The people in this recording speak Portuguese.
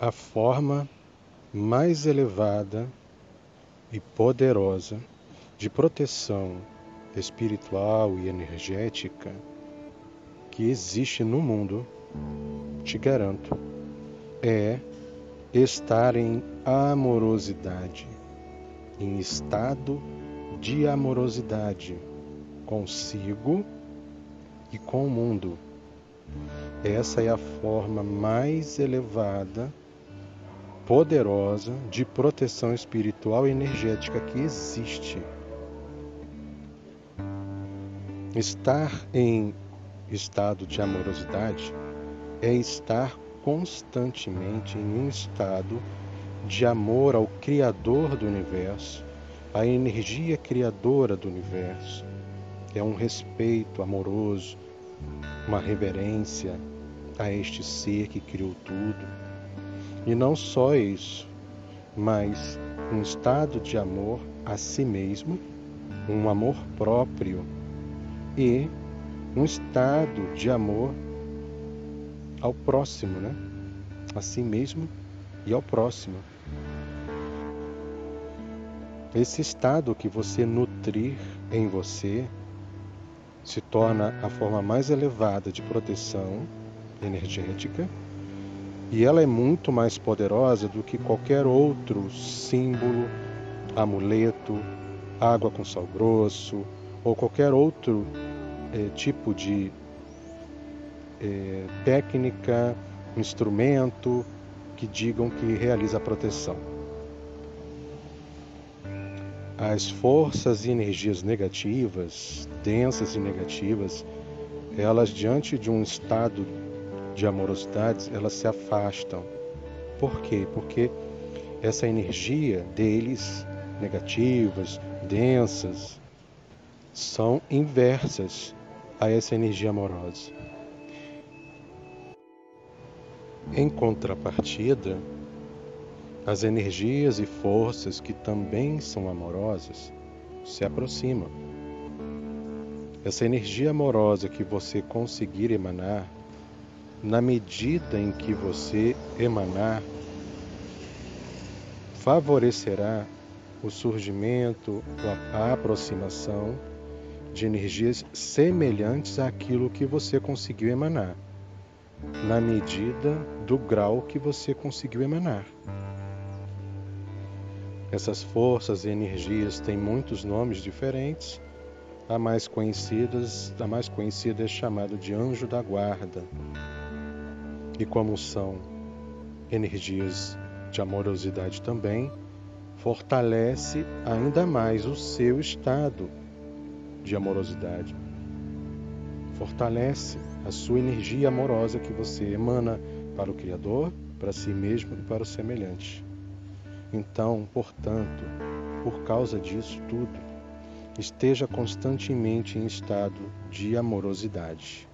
a forma mais elevada e poderosa de proteção espiritual e energética que existe no mundo, te garanto, é estar em amorosidade, em estado de amorosidade consigo e com o mundo. Essa é a forma mais elevada, poderosa de proteção espiritual e energética que existe. Estar em estado de amorosidade é estar constantemente em um estado de amor ao Criador do universo, à energia criadora do universo. É um respeito amoroso, uma reverência a este ser que criou tudo. E não só isso, mas um estado de amor a si mesmo, um amor próprio e um estado de amor ao próximo, né? A si mesmo e ao próximo. Esse estado que você nutrir em você se torna a forma mais elevada de proteção energética e ela é muito mais poderosa do que qualquer outro símbolo, amuleto, água com sal grosso ou qualquer outro é, tipo de é, técnica, instrumento que digam que realiza a proteção. As forças e energias negativas, densas e negativas, elas diante de um estado de amorosidade, elas se afastam. Por quê? Porque essa energia deles, negativas, densas, são inversas a essa energia amorosa. Em contrapartida, as energias e forças que também são amorosas se aproximam. Essa energia amorosa que você conseguir emanar, na medida em que você emanar, favorecerá o surgimento, a aproximação de energias semelhantes àquilo que você conseguiu emanar, na medida do grau que você conseguiu emanar. Essas forças e energias têm muitos nomes diferentes. A mais a mais conhecida é chamada de anjo da guarda. E como são energias de amorosidade também, fortalece ainda mais o seu estado de amorosidade. Fortalece a sua energia amorosa que você emana para o Criador, para si mesmo e para o semelhante. Então, portanto, por causa disso tudo, esteja constantemente em estado de amorosidade.